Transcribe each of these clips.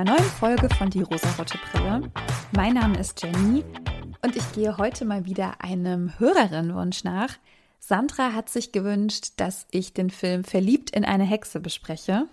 einer neuen Folge von Die rosarote Brille. Mein Name ist Jenny und ich gehe heute mal wieder einem Hörerinnenwunsch nach. Sandra hat sich gewünscht, dass ich den Film Verliebt in eine Hexe bespreche.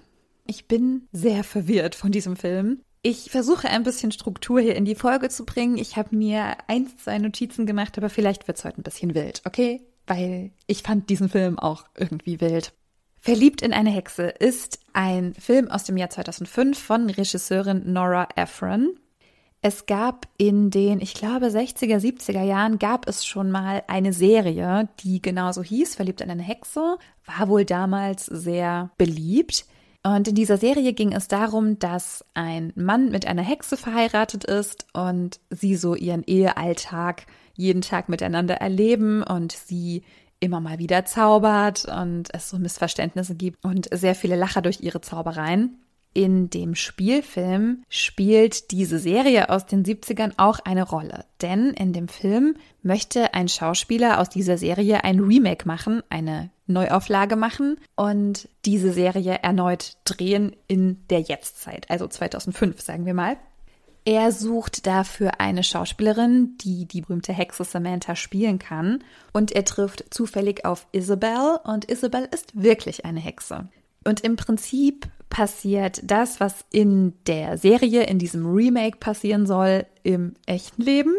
Ich bin sehr verwirrt von diesem Film. Ich versuche ein bisschen Struktur hier in die Folge zu bringen. Ich habe mir ein, zwei Notizen gemacht, aber vielleicht wird es heute ein bisschen wild, okay? Weil ich fand diesen Film auch irgendwie wild. Verliebt in eine Hexe ist ein Film aus dem Jahr 2005 von Regisseurin Nora Ephron. Es gab in den, ich glaube, 60er, 70er Jahren gab es schon mal eine Serie, die genauso hieß, Verliebt in eine Hexe, war wohl damals sehr beliebt. Und in dieser Serie ging es darum, dass ein Mann mit einer Hexe verheiratet ist und sie so ihren Ehealltag jeden Tag miteinander erleben und sie immer mal wieder zaubert und es so Missverständnisse gibt und sehr viele Lacher durch ihre Zaubereien. In dem Spielfilm spielt diese Serie aus den 70ern auch eine Rolle, denn in dem Film möchte ein Schauspieler aus dieser Serie ein Remake machen, eine Neuauflage machen und diese Serie erneut drehen in der Jetztzeit, also 2005 sagen wir mal. Er sucht dafür eine Schauspielerin, die die berühmte Hexe Samantha spielen kann. Und er trifft zufällig auf Isabel. Und Isabel ist wirklich eine Hexe. Und im Prinzip passiert das, was in der Serie, in diesem Remake passieren soll, im echten Leben.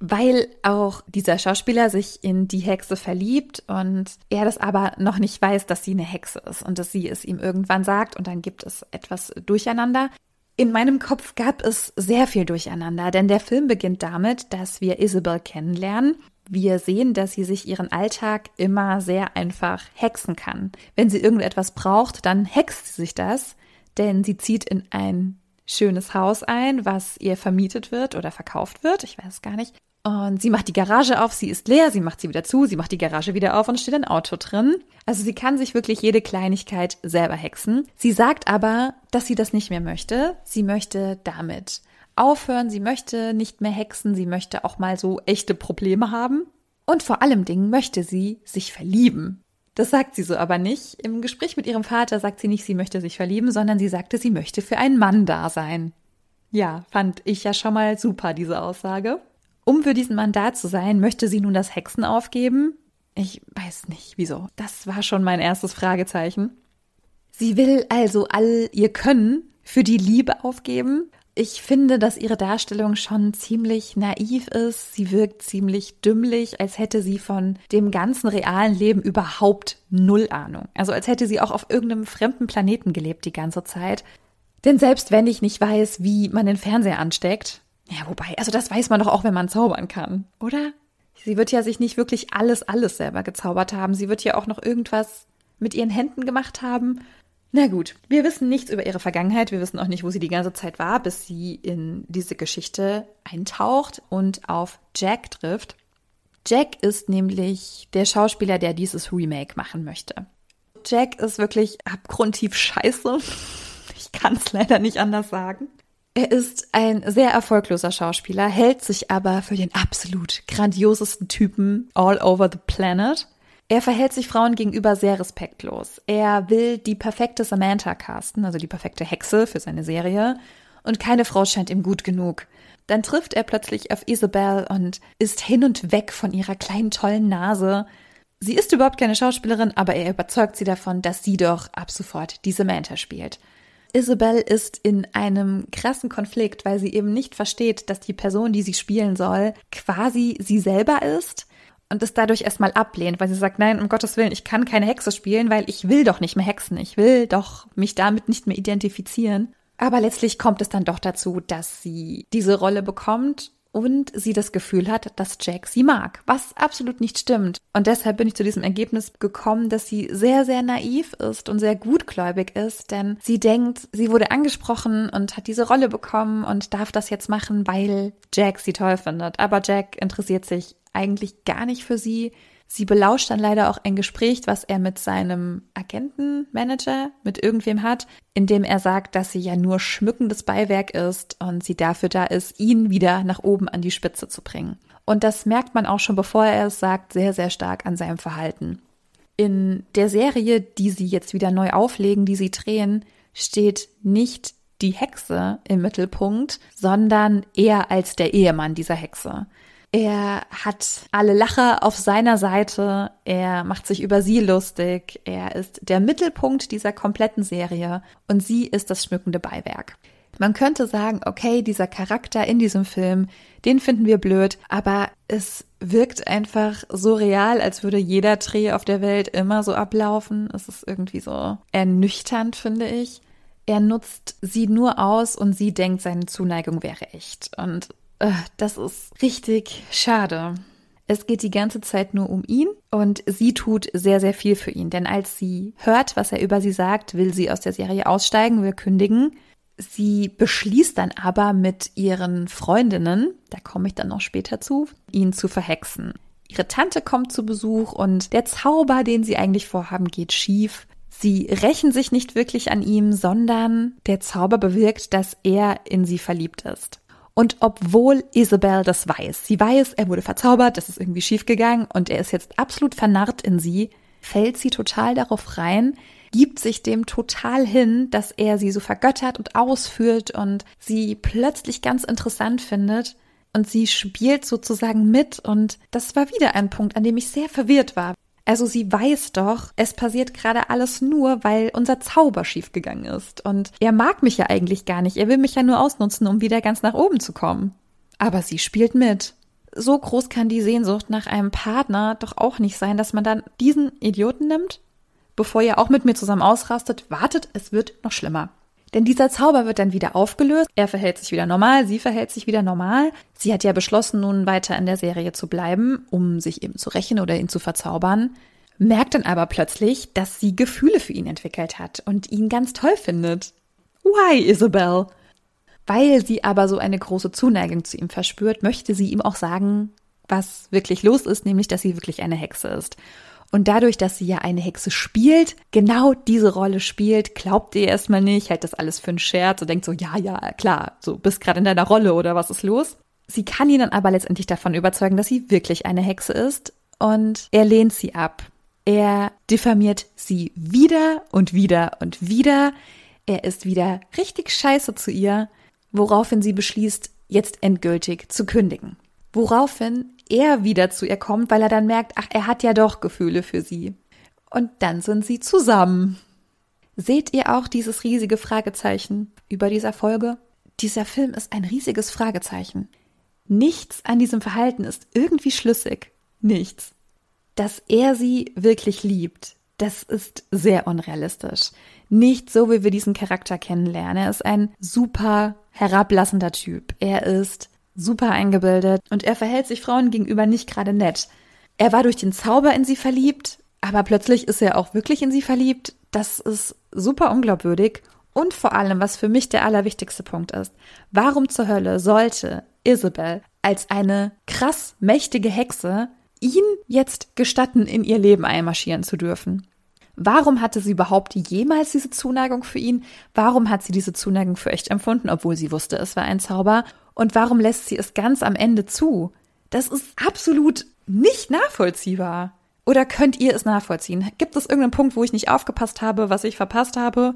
Weil auch dieser Schauspieler sich in die Hexe verliebt und er das aber noch nicht weiß, dass sie eine Hexe ist und dass sie es ihm irgendwann sagt und dann gibt es etwas Durcheinander. In meinem Kopf gab es sehr viel Durcheinander, denn der Film beginnt damit, dass wir Isabel kennenlernen. Wir sehen, dass sie sich ihren Alltag immer sehr einfach hexen kann. Wenn sie irgendetwas braucht, dann hext sie sich das, denn sie zieht in ein schönes Haus ein, was ihr vermietet wird oder verkauft wird, ich weiß gar nicht. Und sie macht die Garage auf, sie ist leer, sie macht sie wieder zu, sie macht die Garage wieder auf und steht ein Auto drin. Also sie kann sich wirklich jede Kleinigkeit selber hexen. Sie sagt aber, dass sie das nicht mehr möchte. Sie möchte damit aufhören, sie möchte nicht mehr hexen, sie möchte auch mal so echte Probleme haben. Und vor allem Dingen möchte sie sich verlieben. Das sagt sie so aber nicht. Im Gespräch mit ihrem Vater sagt sie nicht, sie möchte sich verlieben, sondern sie sagte, sie möchte für einen Mann da sein. Ja, fand ich ja schon mal super, diese Aussage. Um für diesen Mann da zu sein, möchte sie nun das Hexen aufgeben? Ich weiß nicht, wieso. Das war schon mein erstes Fragezeichen. Sie will also all ihr Können für die Liebe aufgeben. Ich finde, dass ihre Darstellung schon ziemlich naiv ist. Sie wirkt ziemlich dümmlich, als hätte sie von dem ganzen realen Leben überhaupt null Ahnung. Also als hätte sie auch auf irgendeinem fremden Planeten gelebt die ganze Zeit. Denn selbst wenn ich nicht weiß, wie man den Fernseher ansteckt, ja, wobei, also das weiß man doch auch, wenn man zaubern kann, oder? Sie wird ja sich nicht wirklich alles, alles selber gezaubert haben. Sie wird ja auch noch irgendwas mit ihren Händen gemacht haben. Na gut, wir wissen nichts über ihre Vergangenheit. Wir wissen auch nicht, wo sie die ganze Zeit war, bis sie in diese Geschichte eintaucht und auf Jack trifft. Jack ist nämlich der Schauspieler, der dieses Remake machen möchte. Jack ist wirklich abgrundtief scheiße. Ich kann es leider nicht anders sagen. Er ist ein sehr erfolgloser Schauspieler, hält sich aber für den absolut grandiosesten Typen all over the planet. Er verhält sich Frauen gegenüber sehr respektlos. Er will die perfekte Samantha casten, also die perfekte Hexe für seine Serie, und keine Frau scheint ihm gut genug. Dann trifft er plötzlich auf Isabel und ist hin und weg von ihrer kleinen tollen Nase. Sie ist überhaupt keine Schauspielerin, aber er überzeugt sie davon, dass sie doch ab sofort die Samantha spielt. Isabel ist in einem krassen Konflikt, weil sie eben nicht versteht, dass die Person, die sie spielen soll, quasi sie selber ist und es dadurch erstmal ablehnt, weil sie sagt, nein, um Gottes Willen, ich kann keine Hexe spielen, weil ich will doch nicht mehr hexen, ich will doch mich damit nicht mehr identifizieren. Aber letztlich kommt es dann doch dazu, dass sie diese Rolle bekommt und sie das Gefühl hat, dass Jack sie mag, was absolut nicht stimmt. Und deshalb bin ich zu diesem Ergebnis gekommen, dass sie sehr, sehr naiv ist und sehr gutgläubig ist, denn sie denkt, sie wurde angesprochen und hat diese Rolle bekommen und darf das jetzt machen, weil Jack sie toll findet. Aber Jack interessiert sich eigentlich gar nicht für sie. Sie belauscht dann leider auch ein Gespräch, was er mit seinem Agentenmanager, mit irgendwem hat, in dem er sagt, dass sie ja nur schmückendes Beiwerk ist und sie dafür da ist, ihn wieder nach oben an die Spitze zu bringen. Und das merkt man auch schon, bevor er es sagt, sehr, sehr stark an seinem Verhalten. In der Serie, die sie jetzt wieder neu auflegen, die sie drehen, steht nicht die Hexe im Mittelpunkt, sondern er als der Ehemann dieser Hexe. Er hat alle Lacher auf seiner Seite, er macht sich über sie lustig, er ist der Mittelpunkt dieser kompletten Serie und sie ist das schmückende Beiwerk. Man könnte sagen, okay, dieser Charakter in diesem Film, den finden wir blöd, aber es wirkt einfach so real, als würde jeder Dreh auf der Welt immer so ablaufen. Es ist irgendwie so ernüchternd, finde ich. Er nutzt sie nur aus und sie denkt, seine Zuneigung wäre echt. Und das ist richtig schade. Es geht die ganze Zeit nur um ihn und sie tut sehr, sehr viel für ihn. Denn als sie hört, was er über sie sagt, will sie aus der Serie aussteigen, will kündigen. Sie beschließt dann aber mit ihren Freundinnen, da komme ich dann noch später zu, ihn zu verhexen. Ihre Tante kommt zu Besuch und der Zauber, den sie eigentlich vorhaben, geht schief. Sie rächen sich nicht wirklich an ihm, sondern der Zauber bewirkt, dass er in sie verliebt ist. Und obwohl Isabel das weiß, sie weiß, er wurde verzaubert, das ist irgendwie schiefgegangen und er ist jetzt absolut vernarrt in sie, fällt sie total darauf rein, gibt sich dem total hin, dass er sie so vergöttert und ausführt und sie plötzlich ganz interessant findet und sie spielt sozusagen mit und das war wieder ein Punkt, an dem ich sehr verwirrt war. Also sie weiß doch, es passiert gerade alles nur, weil unser Zauber schiefgegangen ist. Und er mag mich ja eigentlich gar nicht. Er will mich ja nur ausnutzen, um wieder ganz nach oben zu kommen. Aber sie spielt mit. So groß kann die Sehnsucht nach einem Partner doch auch nicht sein, dass man dann diesen Idioten nimmt, bevor ihr auch mit mir zusammen ausrastet. Wartet, es wird noch schlimmer. Denn dieser Zauber wird dann wieder aufgelöst. Er verhält sich wieder normal, sie verhält sich wieder normal. Sie hat ja beschlossen, nun weiter in der Serie zu bleiben, um sich eben zu rächen oder ihn zu verzaubern. Merkt dann aber plötzlich, dass sie Gefühle für ihn entwickelt hat und ihn ganz toll findet. Why, Isabel? Weil sie aber so eine große Zuneigung zu ihm verspürt, möchte sie ihm auch sagen, was wirklich los ist, nämlich, dass sie wirklich eine Hexe ist. Und dadurch, dass sie ja eine Hexe spielt, genau diese Rolle spielt, glaubt ihr erstmal nicht, hält das alles für einen Scherz und denkt so, ja, ja, klar, so bist gerade in deiner Rolle oder was ist los? Sie kann ihn dann aber letztendlich davon überzeugen, dass sie wirklich eine Hexe ist und er lehnt sie ab. Er diffamiert sie wieder und wieder und wieder. Er ist wieder richtig scheiße zu ihr, woraufhin sie beschließt, jetzt endgültig zu kündigen. Woraufhin er wieder zu ihr kommt, weil er dann merkt, ach, er hat ja doch Gefühle für sie. Und dann sind sie zusammen. Seht ihr auch dieses riesige Fragezeichen über dieser Folge? Dieser Film ist ein riesiges Fragezeichen. Nichts an diesem Verhalten ist irgendwie schlüssig. Nichts. Dass er sie wirklich liebt, das ist sehr unrealistisch. Nicht so, wie wir diesen Charakter kennenlernen. Er ist ein super herablassender Typ. Er ist super eingebildet und er verhält sich Frauen gegenüber nicht gerade nett. Er war durch den Zauber in sie verliebt, aber plötzlich ist er auch wirklich in sie verliebt. Das ist super unglaubwürdig. Und vor allem, was für mich der allerwichtigste Punkt ist, warum zur Hölle sollte Isabel als eine krass mächtige Hexe ihn jetzt gestatten, in ihr Leben einmarschieren zu dürfen? Warum hatte sie überhaupt jemals diese Zuneigung für ihn? Warum hat sie diese Zuneigung für echt empfunden, obwohl sie wusste, es war ein Zauber? Und warum lässt sie es ganz am Ende zu? Das ist absolut nicht nachvollziehbar. Oder könnt ihr es nachvollziehen? Gibt es irgendeinen Punkt, wo ich nicht aufgepasst habe, was ich verpasst habe?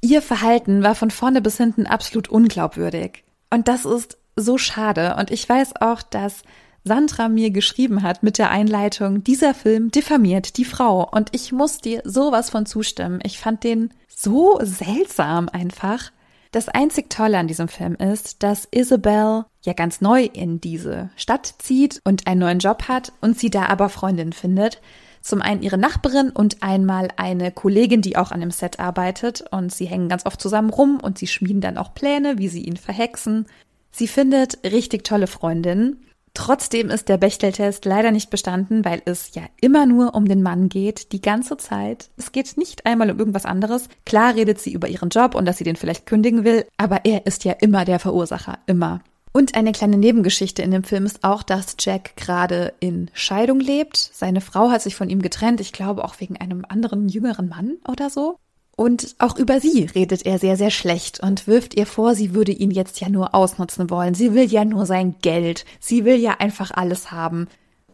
Ihr Verhalten war von vorne bis hinten absolut unglaubwürdig. Und das ist so schade. Und ich weiß auch, dass Sandra mir geschrieben hat mit der Einleitung, dieser Film diffamiert die Frau. Und ich muss dir sowas von zustimmen. Ich fand den so seltsam einfach. Das einzig Tolle an diesem Film ist, dass Isabel ja ganz neu in diese Stadt zieht und einen neuen Job hat und sie da aber Freundin findet. Zum einen ihre Nachbarin und einmal eine Kollegin, die auch an dem Set arbeitet und sie hängen ganz oft zusammen rum und sie schmieden dann auch Pläne, wie sie ihn verhexen. Sie findet richtig tolle Freundinnen Trotzdem ist der Bechteltest leider nicht bestanden, weil es ja immer nur um den Mann geht, die ganze Zeit. Es geht nicht einmal um irgendwas anderes. Klar redet sie über ihren Job und dass sie den vielleicht kündigen will, aber er ist ja immer der Verursacher, immer. Und eine kleine Nebengeschichte in dem Film ist auch, dass Jack gerade in Scheidung lebt. Seine Frau hat sich von ihm getrennt, ich glaube auch wegen einem anderen jüngeren Mann oder so. Und auch über sie redet er sehr, sehr schlecht und wirft ihr vor, sie würde ihn jetzt ja nur ausnutzen wollen. Sie will ja nur sein Geld. Sie will ja einfach alles haben.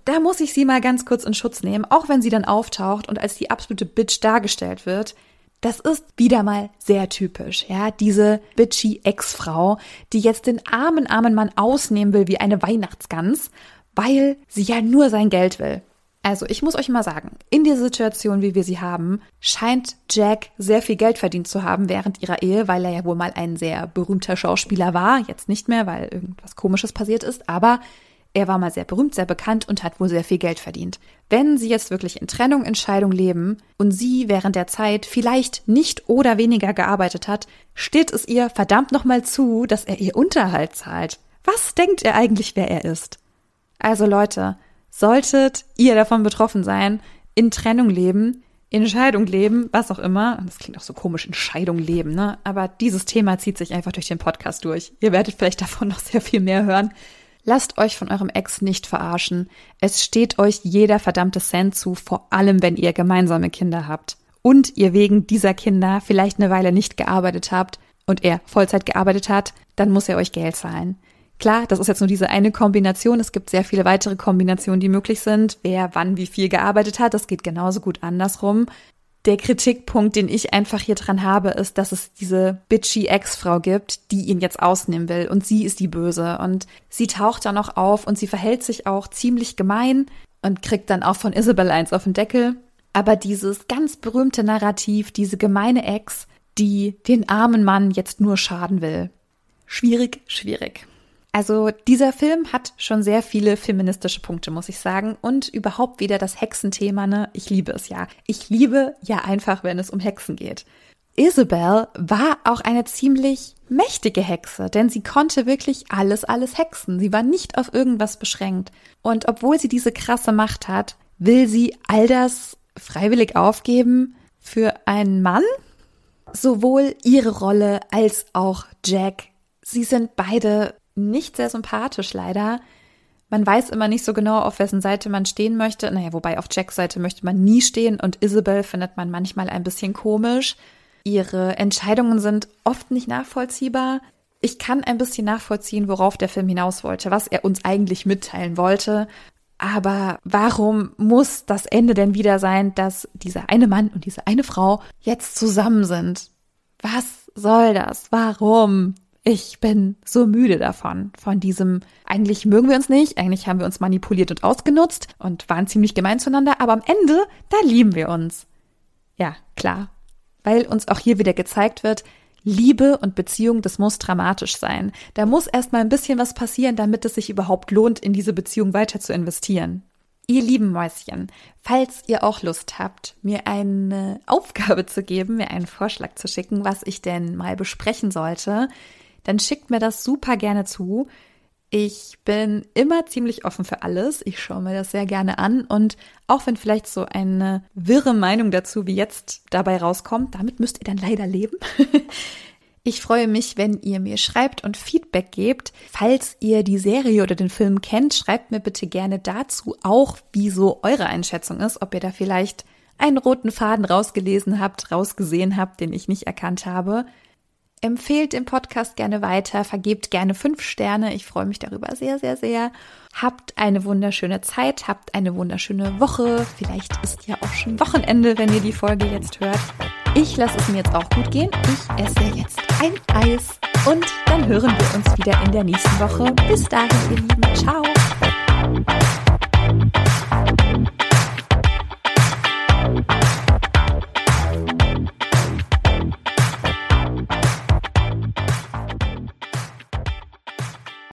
Da muss ich sie mal ganz kurz in Schutz nehmen, auch wenn sie dann auftaucht und als die absolute Bitch dargestellt wird. Das ist wieder mal sehr typisch, ja, diese bitchy Ex-Frau, die jetzt den armen, armen Mann ausnehmen will wie eine Weihnachtsgans, weil sie ja nur sein Geld will. Also ich muss euch mal sagen, in dieser Situation, wie wir sie haben, scheint Jack sehr viel Geld verdient zu haben während ihrer Ehe, weil er ja wohl mal ein sehr berühmter Schauspieler war. Jetzt nicht mehr, weil irgendwas Komisches passiert ist, aber er war mal sehr berühmt, sehr bekannt und hat wohl sehr viel Geld verdient. Wenn sie jetzt wirklich in Trennung, Entscheidung leben und sie während der Zeit vielleicht nicht oder weniger gearbeitet hat, steht es ihr verdammt nochmal zu, dass er ihr Unterhalt zahlt. Was denkt er eigentlich, wer er ist? Also Leute, solltet ihr davon betroffen sein, in Trennung leben, in Scheidung leben, was auch immer. Das klingt auch so komisch, in Scheidung leben, ne? Aber dieses Thema zieht sich einfach durch den Podcast durch. Ihr werdet vielleicht davon noch sehr viel mehr hören. Lasst euch von eurem Ex nicht verarschen. Es steht euch jeder verdammte Cent zu, vor allem wenn ihr gemeinsame Kinder habt. Und ihr wegen dieser Kinder vielleicht eine Weile nicht gearbeitet habt und er Vollzeit gearbeitet hat, dann muss er euch Geld zahlen. Klar, das ist jetzt nur diese eine Kombination. Es gibt sehr viele weitere Kombinationen, die möglich sind. Wer wann wie viel gearbeitet hat, das geht genauso gut andersrum. Der Kritikpunkt, den ich einfach hier dran habe, ist, dass es diese bitchy Ex-Frau gibt, die ihn jetzt ausnehmen will und sie ist die Böse und sie taucht dann auch auf und sie verhält sich auch ziemlich gemein und kriegt dann auch von Isabel eins auf den Deckel. Aber dieses ganz berühmte Narrativ, diese gemeine Ex, die den armen Mann jetzt nur schaden will. Schwierig, schwierig. Also dieser Film hat schon sehr viele feministische Punkte, muss ich sagen. Und überhaupt wieder das Hexenthema, ne? Ich liebe es ja. Ich liebe ja einfach, wenn es um Hexen geht. Isabel war auch eine ziemlich mächtige Hexe, denn sie konnte wirklich alles, alles hexen. Sie war nicht auf irgendwas beschränkt. Und obwohl sie diese krasse Macht hat, will sie all das freiwillig aufgeben für einen Mann? Sowohl ihre Rolle als auch Jack. Sie sind beide nicht sehr sympathisch leider. Man weiß immer nicht so genau, auf wessen Seite man stehen möchte. Naja, wobei auf Jacks Seite möchte man nie stehen und Isabel findet man manchmal ein bisschen komisch. Ihre Entscheidungen sind oft nicht nachvollziehbar. Ich kann ein bisschen nachvollziehen, worauf der Film hinaus wollte, was er uns eigentlich mitteilen wollte. Aber warum muss das Ende denn wieder sein, dass dieser eine Mann und diese eine Frau jetzt zusammen sind? Was soll das? Warum? Ich bin so müde davon, von diesem, eigentlich mögen wir uns nicht, eigentlich haben wir uns manipuliert und ausgenutzt und waren ziemlich gemein zueinander, aber am Ende, da lieben wir uns. Ja, klar. Weil uns auch hier wieder gezeigt wird, Liebe und Beziehung, das muss dramatisch sein. Da muss erstmal ein bisschen was passieren, damit es sich überhaupt lohnt, in diese Beziehung weiter zu investieren. Ihr lieben Mäuschen, falls ihr auch Lust habt, mir eine Aufgabe zu geben, mir einen Vorschlag zu schicken, was ich denn mal besprechen sollte, dann schickt mir das super gerne zu. Ich bin immer ziemlich offen für alles. Ich schaue mir das sehr gerne an. Und auch wenn vielleicht so eine wirre Meinung dazu wie jetzt dabei rauskommt, damit müsst ihr dann leider leben. Ich freue mich, wenn ihr mir schreibt und Feedback gebt. Falls ihr die Serie oder den Film kennt, schreibt mir bitte gerne dazu auch, wie so eure Einschätzung ist, ob ihr da vielleicht einen roten Faden rausgelesen habt, rausgesehen habt, den ich nicht erkannt habe. Empfehlt den Podcast gerne weiter, vergebt gerne fünf Sterne. Ich freue mich darüber sehr, sehr, sehr. Habt eine wunderschöne Zeit, habt eine wunderschöne Woche. Vielleicht ist ja auch schon Wochenende, wenn ihr die Folge jetzt hört. Ich lasse es mir jetzt auch gut gehen. Ich esse jetzt ein Eis und dann hören wir uns wieder in der nächsten Woche. Bis dahin, ihr Lieben. Ciao.